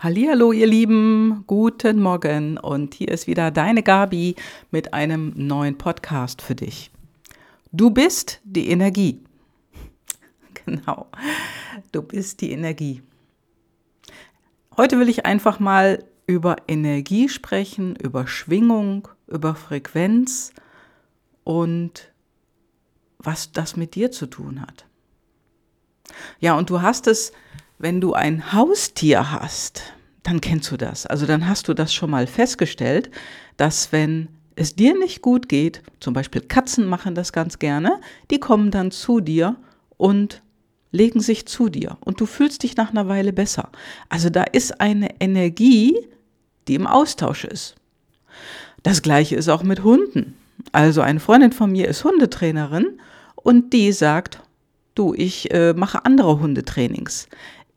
Hallo, ihr Lieben, guten Morgen und hier ist wieder deine Gabi mit einem neuen Podcast für dich. Du bist die Energie. Genau, du bist die Energie. Heute will ich einfach mal über Energie sprechen, über Schwingung, über Frequenz und was das mit dir zu tun hat. Ja, und du hast es wenn du ein Haustier hast, dann kennst du das. Also dann hast du das schon mal festgestellt, dass wenn es dir nicht gut geht, zum Beispiel Katzen machen das ganz gerne, die kommen dann zu dir und legen sich zu dir und du fühlst dich nach einer Weile besser. Also da ist eine Energie, die im Austausch ist. Das gleiche ist auch mit Hunden. Also eine Freundin von mir ist Hundetrainerin und die sagt, du, ich äh, mache andere Hundetrainings.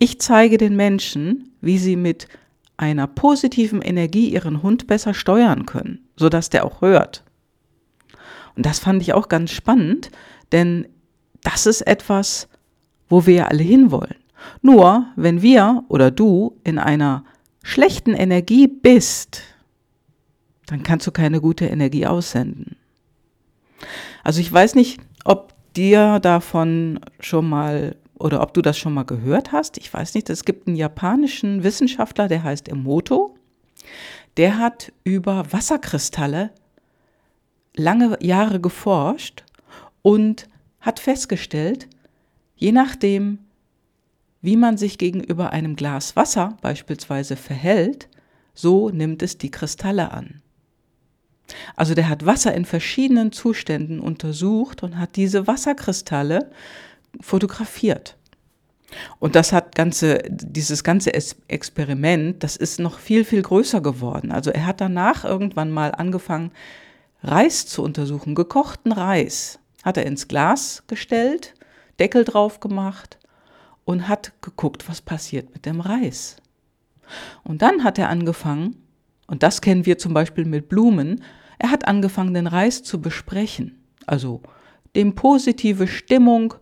Ich zeige den Menschen, wie sie mit einer positiven Energie ihren Hund besser steuern können, sodass der auch hört. Und das fand ich auch ganz spannend, denn das ist etwas, wo wir alle hinwollen. Nur wenn wir oder du in einer schlechten Energie bist, dann kannst du keine gute Energie aussenden. Also ich weiß nicht, ob dir davon schon mal oder ob du das schon mal gehört hast. Ich weiß nicht, es gibt einen japanischen Wissenschaftler, der heißt Emoto. Der hat über Wasserkristalle lange Jahre geforscht und hat festgestellt, je nachdem, wie man sich gegenüber einem Glas Wasser beispielsweise verhält, so nimmt es die Kristalle an. Also der hat Wasser in verschiedenen Zuständen untersucht und hat diese Wasserkristalle fotografiert. Und das hat ganze, dieses ganze Experiment, das ist noch viel, viel größer geworden. Also er hat danach irgendwann mal angefangen, Reis zu untersuchen, gekochten Reis. Hat er ins Glas gestellt, Deckel drauf gemacht und hat geguckt, was passiert mit dem Reis. Und dann hat er angefangen, und das kennen wir zum Beispiel mit Blumen, er hat angefangen, den Reis zu besprechen. Also dem positive Stimmung,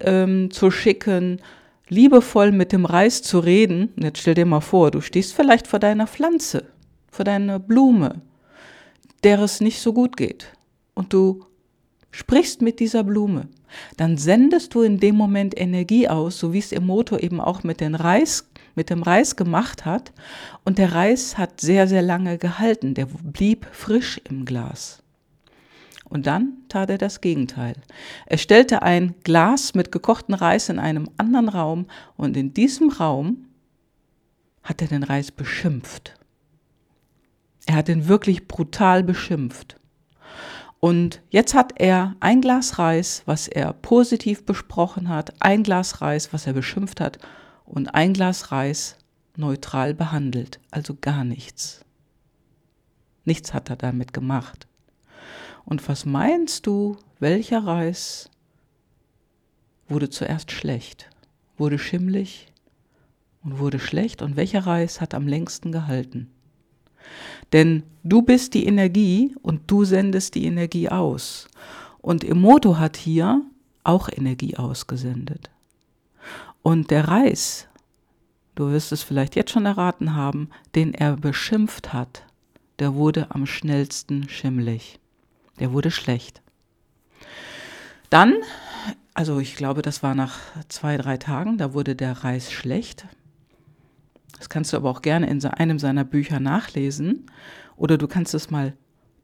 ähm, zu schicken, liebevoll mit dem Reis zu reden. Jetzt stell dir mal vor, du stehst vielleicht vor deiner Pflanze, vor deiner Blume, der es nicht so gut geht. Und du sprichst mit dieser Blume. Dann sendest du in dem Moment Energie aus, so wie es Emoto eben auch mit, den Reis, mit dem Reis gemacht hat. Und der Reis hat sehr, sehr lange gehalten. Der blieb frisch im Glas. Und dann tat er das Gegenteil. Er stellte ein Glas mit gekochten Reis in einem anderen Raum und in diesem Raum hat er den Reis beschimpft. Er hat ihn wirklich brutal beschimpft. Und jetzt hat er ein Glas Reis, was er positiv besprochen hat, ein Glas Reis, was er beschimpft hat, und ein Glas Reis neutral behandelt, also gar nichts. Nichts hat er damit gemacht. Und was meinst du, welcher Reis wurde zuerst schlecht, wurde schimmlig und wurde schlecht und welcher Reis hat am längsten gehalten? Denn du bist die Energie und du sendest die Energie aus. Und Emoto hat hier auch Energie ausgesendet. Und der Reis, du wirst es vielleicht jetzt schon erraten haben, den er beschimpft hat, der wurde am schnellsten schimmlig der wurde schlecht. Dann, also ich glaube, das war nach zwei, drei Tagen, da wurde der Reis schlecht. Das kannst du aber auch gerne in einem seiner Bücher nachlesen. Oder du kannst es mal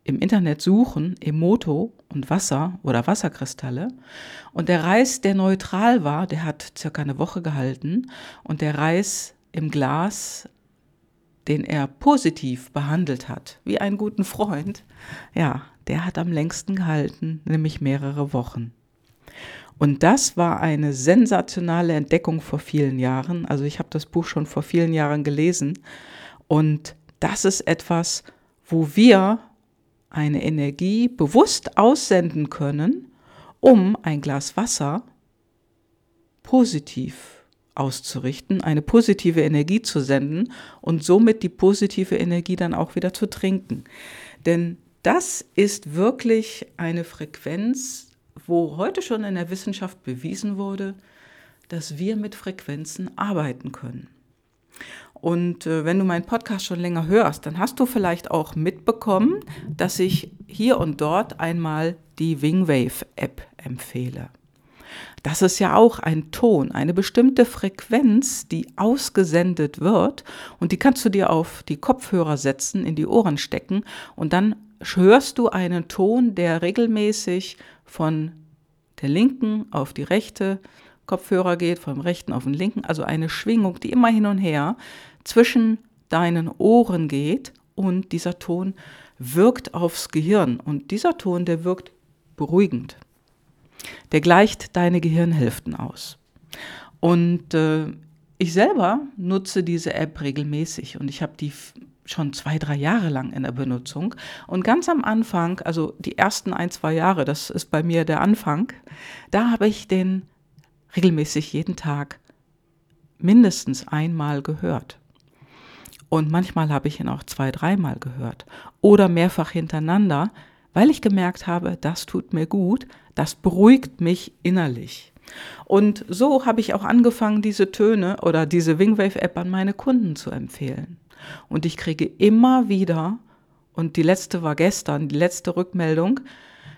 im Internet suchen, Emoto und Wasser oder Wasserkristalle. Und der Reis, der neutral war, der hat circa eine Woche gehalten. Und der Reis im Glas, den er positiv behandelt hat, wie einen guten Freund, ja, der hat am längsten gehalten, nämlich mehrere Wochen. Und das war eine sensationale Entdeckung vor vielen Jahren. Also ich habe das Buch schon vor vielen Jahren gelesen. Und das ist etwas, wo wir eine Energie bewusst aussenden können, um ein Glas Wasser positiv auszurichten, eine positive Energie zu senden und somit die positive Energie dann auch wieder zu trinken. Denn das ist wirklich eine Frequenz, wo heute schon in der Wissenschaft bewiesen wurde, dass wir mit Frequenzen arbeiten können. Und äh, wenn du meinen Podcast schon länger hörst, dann hast du vielleicht auch mitbekommen, dass ich hier und dort einmal die Wingwave App empfehle. Das ist ja auch ein Ton, eine bestimmte Frequenz, die ausgesendet wird und die kannst du dir auf die Kopfhörer setzen, in die Ohren stecken und dann hörst du einen Ton, der regelmäßig von der linken auf die rechte Kopfhörer geht, vom rechten auf den linken, also eine Schwingung, die immer hin und her zwischen deinen Ohren geht und dieser Ton wirkt aufs Gehirn und dieser Ton, der wirkt beruhigend. Der gleicht deine Gehirnhälften aus. Und äh, ich selber nutze diese App regelmäßig und ich habe die schon zwei, drei Jahre lang in der Benutzung. Und ganz am Anfang, also die ersten ein, zwei Jahre, das ist bei mir der Anfang, da habe ich den regelmäßig jeden Tag mindestens einmal gehört. Und manchmal habe ich ihn auch zwei, dreimal gehört oder mehrfach hintereinander, weil ich gemerkt habe, das tut mir gut, das beruhigt mich innerlich. Und so habe ich auch angefangen, diese Töne oder diese Wingwave-App an meine Kunden zu empfehlen. Und ich kriege immer wieder, und die letzte war gestern, die letzte Rückmeldung,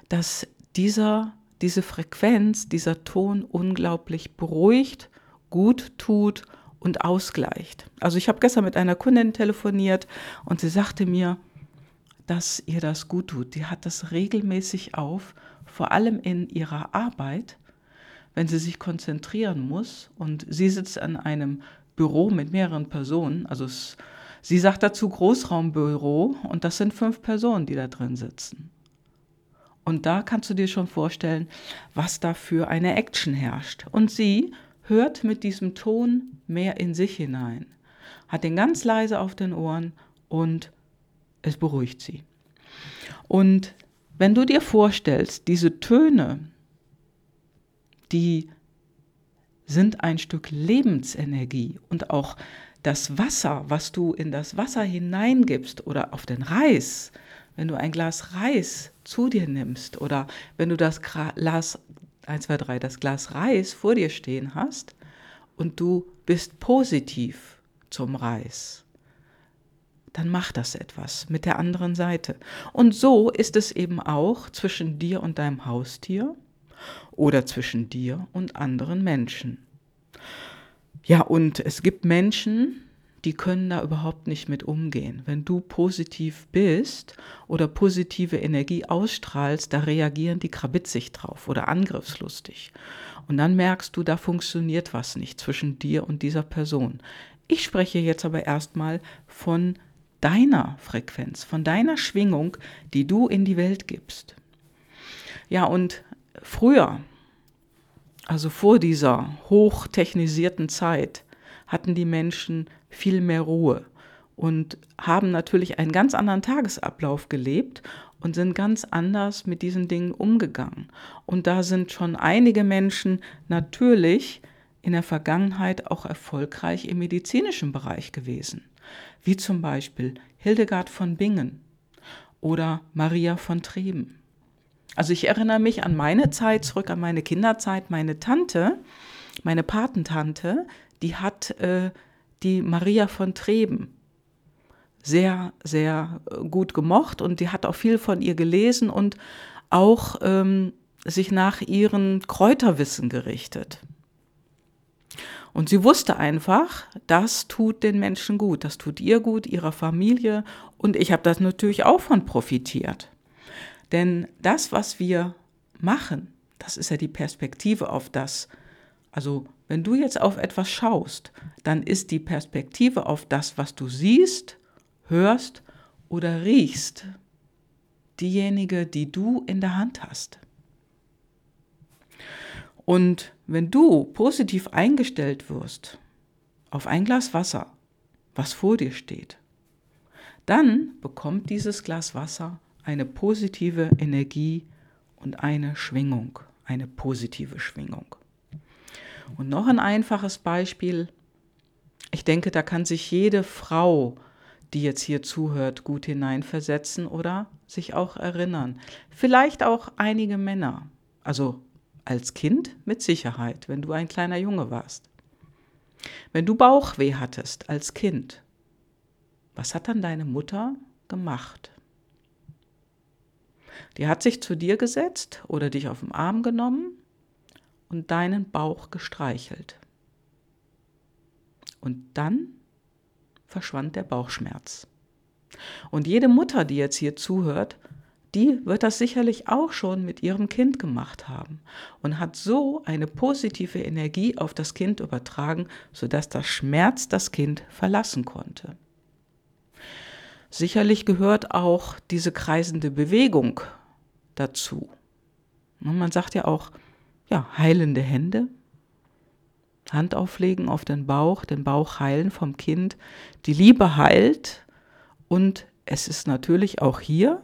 dass dieser, diese Frequenz, dieser Ton unglaublich beruhigt, gut tut und ausgleicht. Also ich habe gestern mit einer Kundin telefoniert und sie sagte mir, dass ihr das gut tut. Die hat das regelmäßig auf, vor allem in ihrer Arbeit, wenn sie sich konzentrieren muss und sie sitzt an einem Büro mit mehreren Personen, also es, sie sagt dazu Großraumbüro und das sind fünf Personen, die da drin sitzen. Und da kannst du dir schon vorstellen, was da für eine Action herrscht. Und sie hört mit diesem Ton mehr in sich hinein, hat den ganz leise auf den Ohren und es beruhigt sie. Und wenn du dir vorstellst, diese Töne, die sind ein Stück Lebensenergie und auch das Wasser, was du in das Wasser hineingibst oder auf den Reis, wenn du ein Glas Reis zu dir nimmst oder wenn du das Glas 1, 2, 3, das Glas Reis vor dir stehen hast und du bist positiv zum Reis, dann macht das etwas mit der anderen Seite. Und so ist es eben auch zwischen dir und deinem Haustier oder zwischen dir und anderen Menschen. Ja, und es gibt Menschen, die können da überhaupt nicht mit umgehen. Wenn du positiv bist oder positive Energie ausstrahlst, da reagieren die krabitzig drauf oder angriffslustig. Und dann merkst du, da funktioniert was nicht zwischen dir und dieser Person. Ich spreche jetzt aber erstmal von deiner Frequenz, von deiner Schwingung, die du in die Welt gibst. Ja, und früher, also vor dieser hochtechnisierten Zeit, hatten die Menschen viel mehr Ruhe und haben natürlich einen ganz anderen Tagesablauf gelebt und sind ganz anders mit diesen Dingen umgegangen. Und da sind schon einige Menschen natürlich in der Vergangenheit auch erfolgreich im medizinischen Bereich gewesen, wie zum Beispiel Hildegard von Bingen oder Maria von Treben. Also ich erinnere mich an meine Zeit zurück, an meine Kinderzeit. Meine Tante, meine Patentante, die hat äh, die Maria von Treben sehr, sehr äh, gut gemocht und die hat auch viel von ihr gelesen und auch ähm, sich nach ihren Kräuterwissen gerichtet. Und sie wusste einfach, das tut den Menschen gut, das tut ihr gut, ihrer Familie und ich habe das natürlich auch von profitiert. Denn das, was wir machen, das ist ja die Perspektive auf das, also wenn du jetzt auf etwas schaust, dann ist die Perspektive auf das, was du siehst, hörst oder riechst, diejenige, die du in der Hand hast. Und wenn du positiv eingestellt wirst auf ein Glas Wasser, was vor dir steht, dann bekommt dieses Glas Wasser eine positive Energie und eine Schwingung, eine positive Schwingung. Und noch ein einfaches Beispiel. Ich denke, da kann sich jede Frau, die jetzt hier zuhört, gut hineinversetzen oder sich auch erinnern. Vielleicht auch einige Männer. Also als Kind mit Sicherheit, wenn du ein kleiner Junge warst. Wenn du Bauchweh hattest als Kind, was hat dann deine Mutter gemacht? Die hat sich zu dir gesetzt oder dich auf den Arm genommen und deinen Bauch gestreichelt. Und dann verschwand der Bauchschmerz. Und jede Mutter, die jetzt hier zuhört, die wird das sicherlich auch schon mit ihrem Kind gemacht haben und hat so eine positive Energie auf das Kind übertragen, sodass das Schmerz das Kind verlassen konnte. Sicherlich gehört auch diese kreisende Bewegung dazu. Und man sagt ja auch, ja, heilende Hände, Hand auflegen auf den Bauch, den Bauch heilen vom Kind. Die Liebe heilt und es ist natürlich auch hier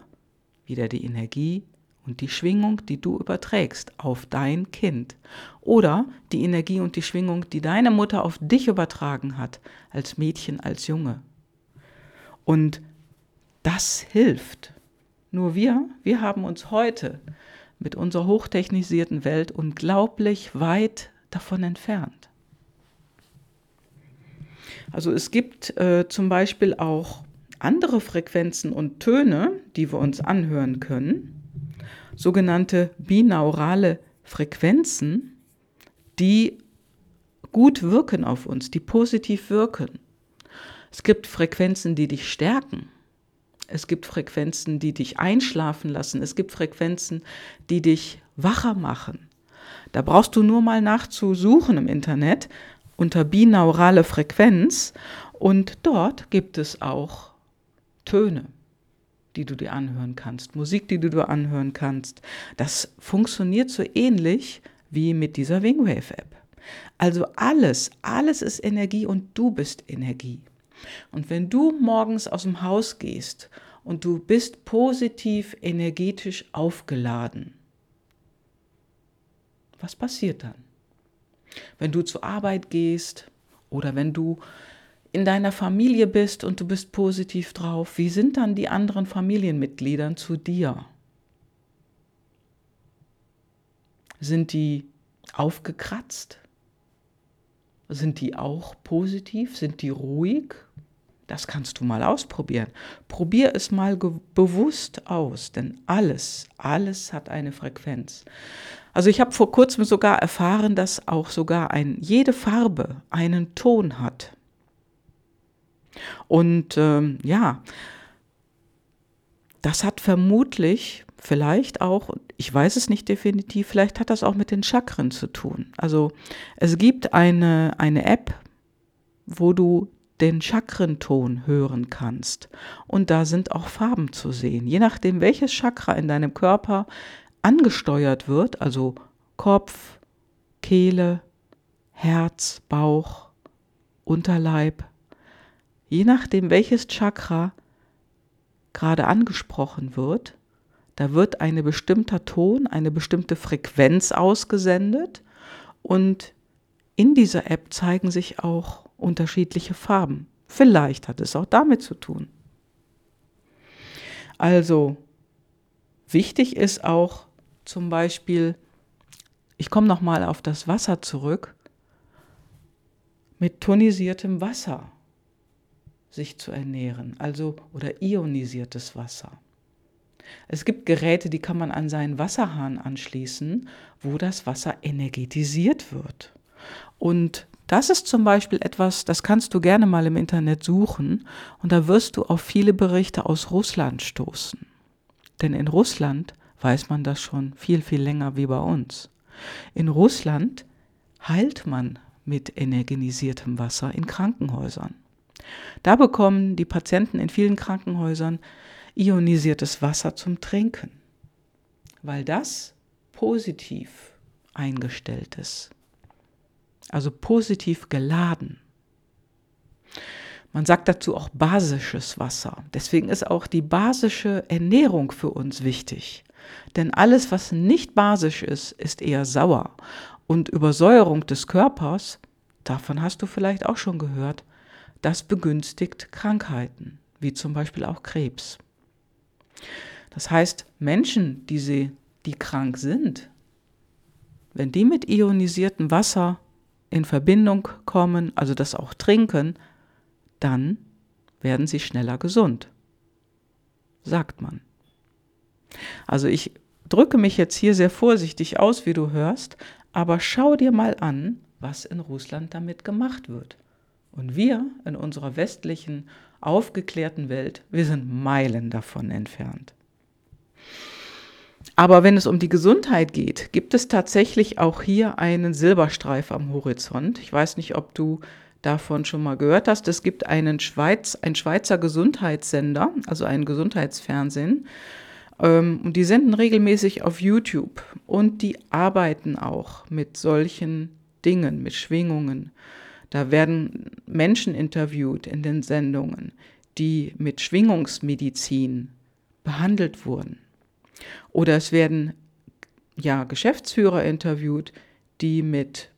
wieder die Energie und die Schwingung, die du überträgst auf dein Kind. Oder die Energie und die Schwingung, die deine Mutter auf dich übertragen hat, als Mädchen, als Junge. Und das hilft. Nur wir, wir haben uns heute mit unserer hochtechnisierten Welt unglaublich weit davon entfernt. Also es gibt äh, zum Beispiel auch andere Frequenzen und Töne, die wir uns anhören können, sogenannte binaurale Frequenzen, die gut wirken auf uns, die positiv wirken. Es gibt Frequenzen, die dich stärken. Es gibt Frequenzen, die dich einschlafen lassen. Es gibt Frequenzen, die dich wacher machen. Da brauchst du nur mal nachzusuchen im Internet unter binaurale Frequenz und dort gibt es auch Töne, die du dir anhören kannst, Musik, die du dir anhören kannst. Das funktioniert so ähnlich wie mit dieser Wingwave App. Also alles, alles ist Energie und du bist Energie. Und wenn du morgens aus dem Haus gehst und du bist positiv energetisch aufgeladen, was passiert dann? Wenn du zur Arbeit gehst oder wenn du in deiner Familie bist und du bist positiv drauf, wie sind dann die anderen Familienmitgliedern zu dir? Sind die aufgekratzt? Sind die auch positiv? Sind die ruhig? Das kannst du mal ausprobieren. Probier es mal bewusst aus, denn alles, alles hat eine Frequenz. Also ich habe vor kurzem sogar erfahren, dass auch sogar ein, jede Farbe einen Ton hat. Und ähm, ja, das hat vermutlich vielleicht auch, ich weiß es nicht definitiv, vielleicht hat das auch mit den Chakren zu tun. Also es gibt eine, eine App, wo du den Chakrenton hören kannst. Und da sind auch Farben zu sehen. Je nachdem, welches Chakra in deinem Körper angesteuert wird, also Kopf, Kehle, Herz, Bauch, Unterleib, je nachdem, welches Chakra gerade angesprochen wird, da wird ein bestimmter Ton, eine bestimmte Frequenz ausgesendet und in dieser App zeigen sich auch unterschiedliche Farben. Vielleicht hat es auch damit zu tun. Also wichtig ist auch zum Beispiel, ich komme nochmal auf das Wasser zurück, mit tonisiertem Wasser sich zu ernähren, also oder ionisiertes Wasser. Es gibt Geräte, die kann man an seinen Wasserhahn anschließen, wo das Wasser energetisiert wird. Und das ist zum Beispiel etwas, das kannst du gerne mal im Internet suchen und da wirst du auf viele Berichte aus Russland stoßen. Denn in Russland weiß man das schon viel, viel länger wie bei uns. In Russland heilt man mit energetisiertem Wasser in Krankenhäusern. Da bekommen die Patienten in vielen Krankenhäusern ionisiertes Wasser zum Trinken, weil das positiv eingestellt ist also positiv geladen. Man sagt dazu auch basisches Wasser. Deswegen ist auch die basische Ernährung für uns wichtig. Denn alles, was nicht basisch ist, ist eher sauer. Und Übersäuerung des Körpers, davon hast du vielleicht auch schon gehört, das begünstigt Krankheiten, wie zum Beispiel auch Krebs. Das heißt, Menschen, die, sie, die krank sind, wenn die mit ionisiertem Wasser in Verbindung kommen, also das auch trinken, dann werden sie schneller gesund, sagt man. Also ich drücke mich jetzt hier sehr vorsichtig aus, wie du hörst, aber schau dir mal an, was in Russland damit gemacht wird. Und wir in unserer westlichen, aufgeklärten Welt, wir sind Meilen davon entfernt. Aber wenn es um die Gesundheit geht, gibt es tatsächlich auch hier einen Silberstreif am Horizont. Ich weiß nicht, ob du davon schon mal gehört hast. Es gibt einen Schweiz, ein Schweizer Gesundheitssender, also ein Gesundheitsfernsehen. Ähm, und die senden regelmäßig auf YouTube. Und die arbeiten auch mit solchen Dingen, mit Schwingungen. Da werden Menschen interviewt in den Sendungen, die mit Schwingungsmedizin behandelt wurden. Oder es werden ja Geschäftsführer interviewt, die mit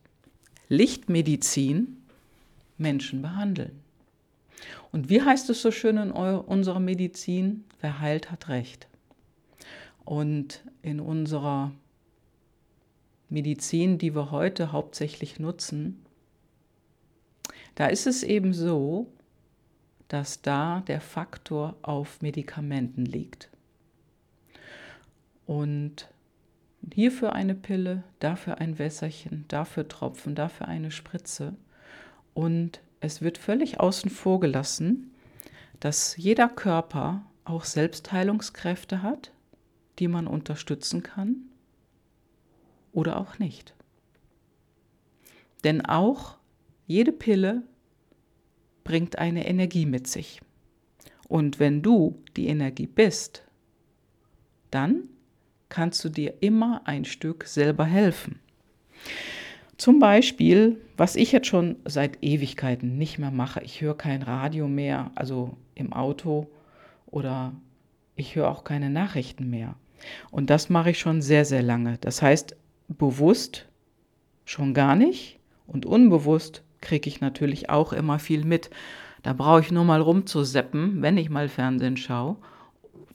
Lichtmedizin Menschen behandeln. Und wie heißt es so schön in unserer Medizin? Wer heilt, hat Recht. Und in unserer Medizin, die wir heute hauptsächlich nutzen, da ist es eben so, dass da der Faktor auf Medikamenten liegt. Und hierfür eine Pille, dafür ein Wässerchen, dafür Tropfen, dafür eine Spritze. Und es wird völlig außen vor gelassen, dass jeder Körper auch Selbstheilungskräfte hat, die man unterstützen kann oder auch nicht. Denn auch jede Pille bringt eine Energie mit sich. Und wenn du die Energie bist, dann kannst du dir immer ein Stück selber helfen. Zum Beispiel, was ich jetzt schon seit Ewigkeiten nicht mehr mache, ich höre kein Radio mehr, also im Auto oder ich höre auch keine Nachrichten mehr. Und das mache ich schon sehr, sehr lange. Das heißt, bewusst schon gar nicht und unbewusst kriege ich natürlich auch immer viel mit. Da brauche ich nur mal rumzuseppen, wenn ich mal Fernsehen schaue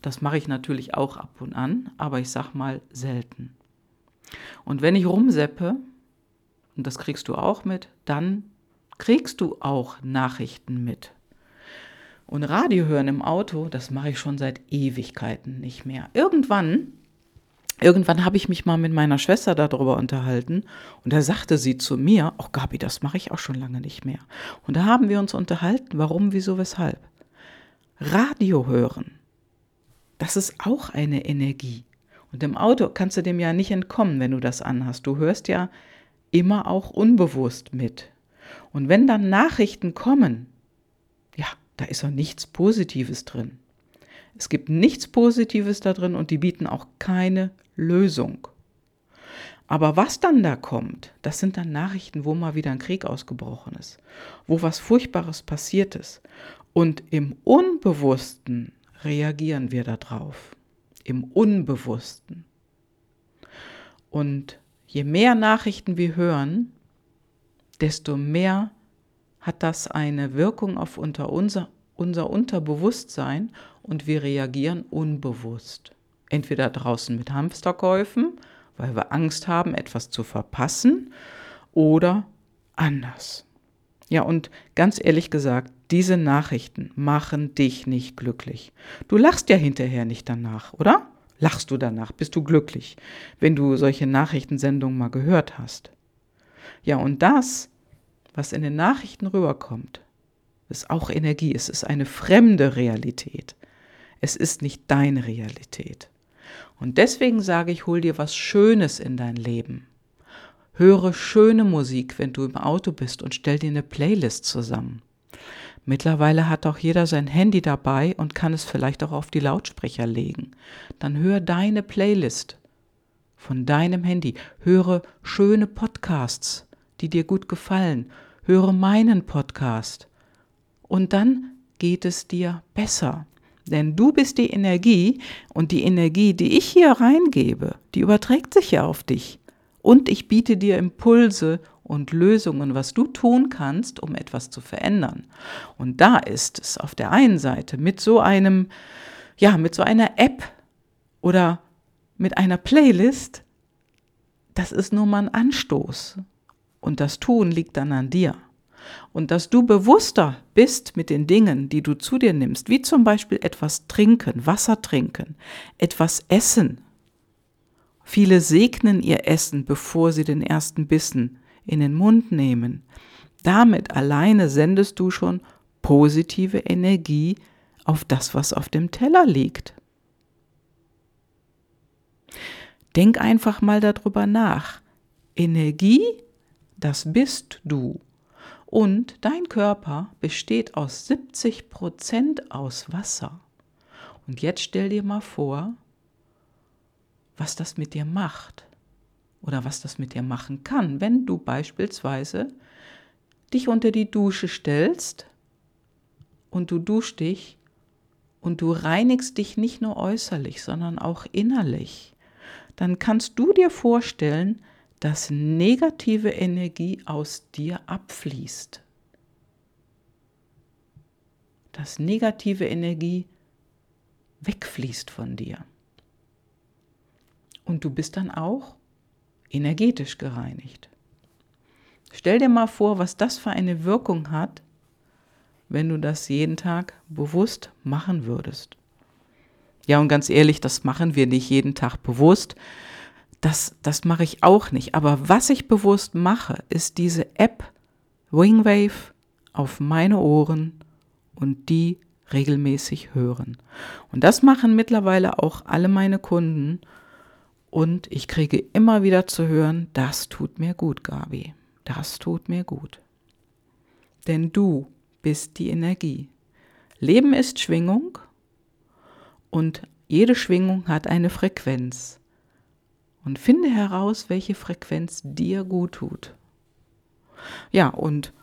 das mache ich natürlich auch ab und an, aber ich sag mal selten. Und wenn ich rumseppe, und das kriegst du auch mit, dann kriegst du auch Nachrichten mit. Und Radio hören im Auto, das mache ich schon seit Ewigkeiten nicht mehr. Irgendwann, irgendwann habe ich mich mal mit meiner Schwester darüber unterhalten und da sagte sie zu mir, ach Gabi, das mache ich auch schon lange nicht mehr. Und da haben wir uns unterhalten, warum, wieso, weshalb. Radio hören das ist auch eine Energie. Und im Auto kannst du dem ja nicht entkommen, wenn du das anhast. Du hörst ja immer auch unbewusst mit. Und wenn dann Nachrichten kommen, ja, da ist doch nichts Positives drin. Es gibt nichts Positives da drin und die bieten auch keine Lösung. Aber was dann da kommt, das sind dann Nachrichten, wo mal wieder ein Krieg ausgebrochen ist, wo was Furchtbares passiert ist. Und im Unbewussten reagieren wir darauf, im Unbewussten. Und je mehr Nachrichten wir hören, desto mehr hat das eine Wirkung auf unter unser, unser Unterbewusstsein und wir reagieren unbewusst. Entweder draußen mit Hamsterkäufen, weil wir Angst haben, etwas zu verpassen, oder anders. Ja, und ganz ehrlich gesagt, diese Nachrichten machen dich nicht glücklich. Du lachst ja hinterher nicht danach, oder? Lachst du danach? Bist du glücklich, wenn du solche Nachrichtensendungen mal gehört hast? Ja, und das, was in den Nachrichten rüberkommt, ist auch Energie. Es ist eine fremde Realität. Es ist nicht deine Realität. Und deswegen sage ich, hol dir was Schönes in dein Leben. Höre schöne Musik, wenn du im Auto bist und stell dir eine Playlist zusammen. Mittlerweile hat auch jeder sein Handy dabei und kann es vielleicht auch auf die Lautsprecher legen. Dann hör deine Playlist von deinem Handy. Höre schöne Podcasts, die dir gut gefallen. Höre meinen Podcast. Und dann geht es dir besser. Denn du bist die Energie und die Energie, die ich hier reingebe, die überträgt sich ja auf dich und ich biete dir Impulse und Lösungen, was du tun kannst, um etwas zu verändern. Und da ist es auf der einen Seite mit so einem, ja, mit so einer App oder mit einer Playlist, das ist nur mal ein Anstoß. Und das Tun liegt dann an dir. Und dass du bewusster bist mit den Dingen, die du zu dir nimmst, wie zum Beispiel etwas trinken, Wasser trinken, etwas essen. Viele segnen ihr Essen, bevor sie den ersten Bissen in den Mund nehmen. Damit alleine sendest du schon positive Energie auf das, was auf dem Teller liegt. Denk einfach mal darüber nach. Energie, das bist du. Und dein Körper besteht aus 70 Prozent aus Wasser. Und jetzt stell dir mal vor, was das mit dir macht oder was das mit dir machen kann, wenn du beispielsweise dich unter die Dusche stellst und du duschst dich und du reinigst dich nicht nur äußerlich, sondern auch innerlich, dann kannst du dir vorstellen, dass negative Energie aus dir abfließt. Dass negative Energie wegfließt von dir. Und du bist dann auch energetisch gereinigt. Stell dir mal vor, was das für eine Wirkung hat, wenn du das jeden Tag bewusst machen würdest. Ja, und ganz ehrlich, das machen wir nicht jeden Tag bewusst. Das, das mache ich auch nicht. Aber was ich bewusst mache, ist diese App Wingwave auf meine Ohren und die regelmäßig hören. Und das machen mittlerweile auch alle meine Kunden. Und ich kriege immer wieder zu hören, das tut mir gut, Gabi. Das tut mir gut. Denn du bist die Energie. Leben ist Schwingung und jede Schwingung hat eine Frequenz. Und finde heraus, welche Frequenz dir gut tut. Ja, und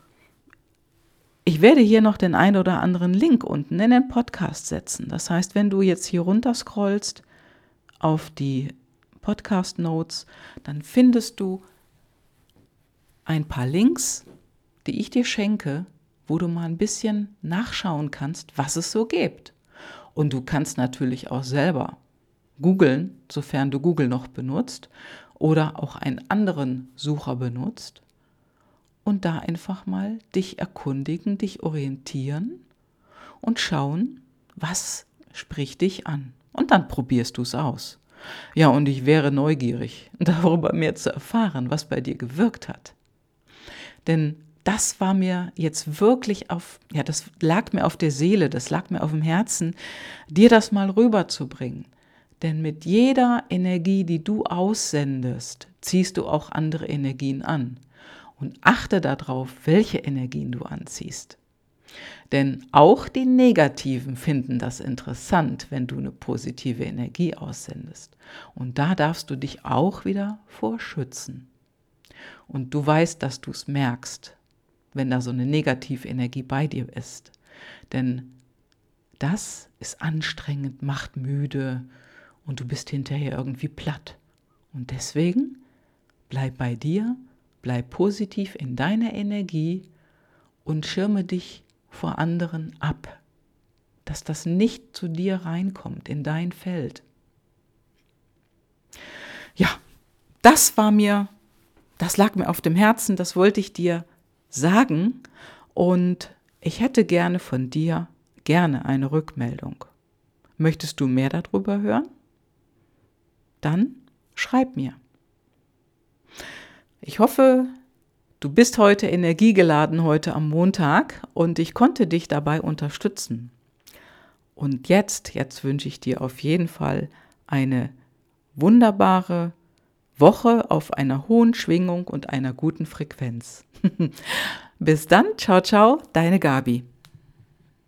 ich werde hier noch den ein oder anderen Link unten in den Podcast setzen. Das heißt, wenn du jetzt hier runter scrollst auf die Podcast Notes, dann findest du ein paar Links, die ich dir schenke, wo du mal ein bisschen nachschauen kannst, was es so gibt. Und du kannst natürlich auch selber googeln, sofern du Google noch benutzt oder auch einen anderen Sucher benutzt und da einfach mal dich erkundigen, dich orientieren und schauen, was spricht dich an. Und dann probierst du es aus. Ja, und ich wäre neugierig, darüber mehr zu erfahren, was bei dir gewirkt hat. Denn das war mir jetzt wirklich auf, ja, das lag mir auf der Seele, das lag mir auf dem Herzen, dir das mal rüberzubringen. Denn mit jeder Energie, die du aussendest, ziehst du auch andere Energien an. Und achte darauf, welche Energien du anziehst. Denn auch die Negativen finden das interessant, wenn du eine positive Energie aussendest. Und da darfst du dich auch wieder vorschützen. Und du weißt, dass du es merkst, wenn da so eine negative Energie bei dir ist. Denn das ist anstrengend, macht müde und du bist hinterher irgendwie platt. Und deswegen bleib bei dir, bleib positiv in deiner Energie und schirme dich vor anderen ab, dass das nicht zu dir reinkommt in dein Feld. Ja, das war mir, das lag mir auf dem Herzen, das wollte ich dir sagen und ich hätte gerne von dir gerne eine Rückmeldung. Möchtest du mehr darüber hören? Dann schreib mir. Ich hoffe, du bist heute energiegeladen heute am Montag und ich konnte dich dabei unterstützen. Und jetzt, jetzt wünsche ich dir auf jeden Fall eine wunderbare Woche auf einer hohen Schwingung und einer guten Frequenz. Bis dann, ciao, ciao, deine Gabi.